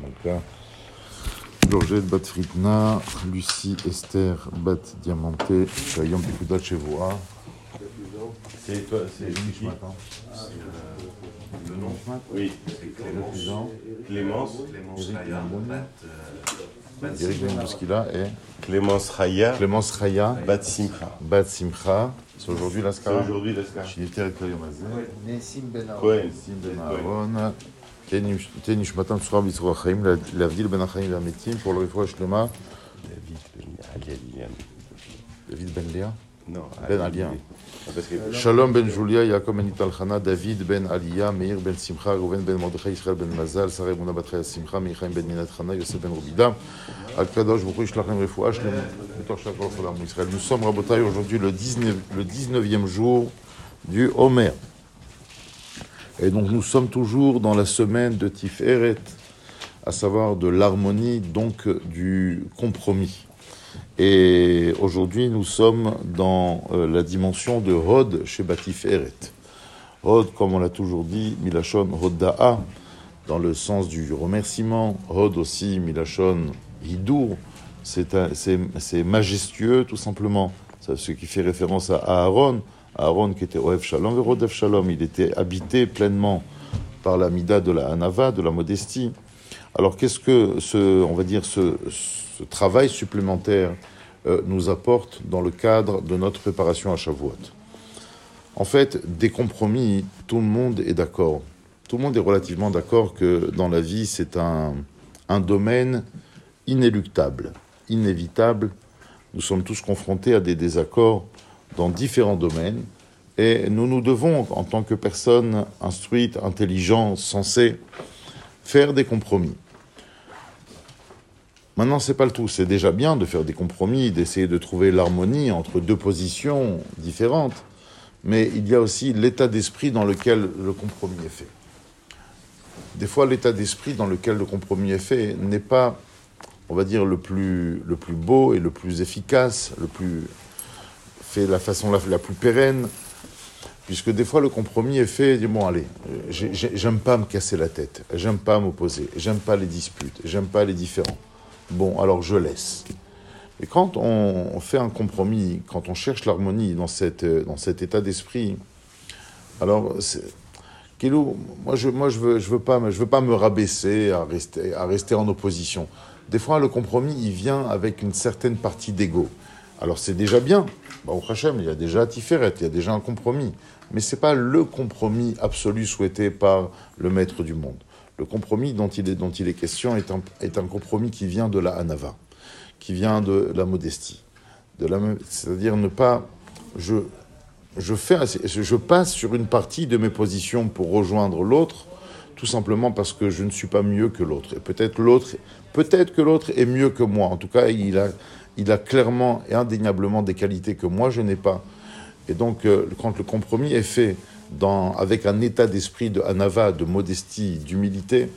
Malka, Georgette Bat Fritna, Lucie Esther Bat Diamanté, Chayom Pikudat Chevoa. C'est toi, c'est Nishmat, hein Le nom Oui, C'est Clémence. Clémence. Clémence Raya. Bat, euh, Bat Simcha. Clémence Raya, Clémence Raya, Bat Simcha. Bat Simcha. C'est aujourd'hui l'Askara C'est aujourd'hui et Nessim Ben Aaron. Nessim Ben, ben Aaron. Tenishmatan Tsura Bitsura Chaim, l'Avdil Ben Achaim pour le Refouach Lema. David Ben Alia. David Ben Léa. Non, Ben Aliyah. Shalom ben Julia, Yaakov ben Italchana, David ben Aliyah, Meir ben Simcha, Reuven ben Mordechai, Israël ben Mazal, Sarah ben Abatraya Simcha, Michaim ben Minatrana, Yosef ben Rubida, Al-Kadosh, Boukhou, Ishlachem Refouach, Israël. Nous sommes, Rabotai, aujourd'hui le, 19e jour du Homer. Et donc nous sommes toujours dans la semaine de Tif Eret, à savoir de l'harmonie, donc du compromis. Et aujourd'hui, nous sommes dans euh, la dimension de Hod chez Batiferet. Hod, comme on l'a toujours dit, Milachon Hodda'a, dans le sens du remerciement. Hod aussi, Milachon Hidour, c'est majestueux tout simplement. Ce qui fait référence à Aaron. Aaron qui était Oev Shalom, Verodev Shalom, il était habité pleinement par la mida de la Hanava, de la modestie. Alors qu'est-ce que ce, on va dire, ce, travail supplémentaire euh, nous apporte dans le cadre de notre préparation à Shavuot? En fait, des compromis, tout le monde est d'accord. Tout le monde est relativement d'accord que dans la vie, c'est un, un domaine inéluctable, inévitable. Nous sommes tous confrontés à des désaccords dans différents domaines et nous nous devons, en tant que personnes instruites, intelligentes, sensées, faire des compromis. Maintenant, c'est pas le tout. C'est déjà bien de faire des compromis, d'essayer de trouver l'harmonie entre deux positions différentes, mais il y a aussi l'état d'esprit dans lequel le compromis est fait. Des fois, l'état d'esprit dans lequel le compromis est fait n'est pas, on va dire, le plus, beau et le plus efficace, le plus fait de la façon la, plus pérenne, puisque des fois le compromis est fait, dit, bon allez, j'ai- j'ai- j'aime pas me casser la tête, j'aime pas m'opposer, j'aime pas les disputes, j'aime pas les différends. Bon, alors je laisse. Et quand on, fait un compromis, quand on cherche l'harmonie dans, euh, dans cet état d'esprit, alors, Kilo, moi je moi je veux je veux pas veux pas me rabaisser à rester à rester en opposition. Des fois le compromis il vient avec une certaine partie d'ego. Alors c'est déjà bien. Bah, au Hachem, il y a déjà Tiferet, il y a déjà un compromis, mais c'est pas le compromis absolu souhaité par le maître du monde. Le compromis dont il est dont il est question est un est un compromis qui vient de la Hanava, qui vient de la modestie, de la c'est-à-dire ne pas je je, fais, je passe sur une partie de mes positions pour rejoindre l'autre, tout simplement parce que je ne suis pas mieux que l'autre. Et peut-être l'autre, peut-être que l'autre est mieux que moi. En tout cas, il a, il a clairement et indéniablement des qualités que moi je n'ai pas. Et donc, euh, quand le compromis est fait dans, avec un état d'esprit de anava, de modestie, d'humilité,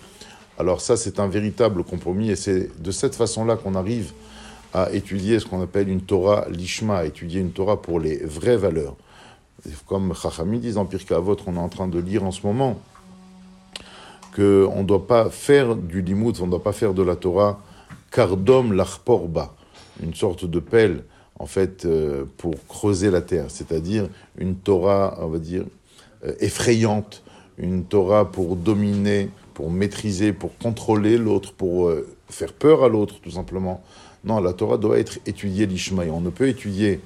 alors ça, c'est un véritable compromis. Et c'est de cette façon-là qu'on arrive à étudier ce qu'on appelle une Torah lishma, étudier une Torah pour les vraies valeurs. Comme Chachami disent en Pirkei Avot, on est en train de lire en ce moment, qu'on ne doit pas faire du limout, on ne doit pas faire de la Torah kardom lachporba, une sorte de pelle, en fait, euh, pour creuser la terre, c'est-à-dire une Torah, on va dire, effrayante, une Torah pour dominer, pour maîtriser, pour contrôler l'autre, pour euh, faire peur à l'autre, tout simplement. Non, la Torah doit être étudiée l'Ishmaï. On ne peut étudier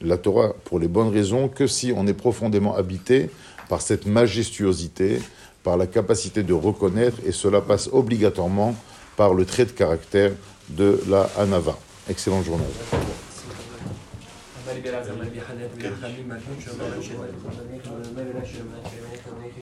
la Torah pour les bonnes raisons que si on est profondément habité par cette majestuosité, par la capacité de reconnaître, et cela passe obligatoirement par le trait de caractère de la Hanava. Excellente journée. برای بیرد من بیخنه بیرد خمیم مکنون شما من شما من شما من شما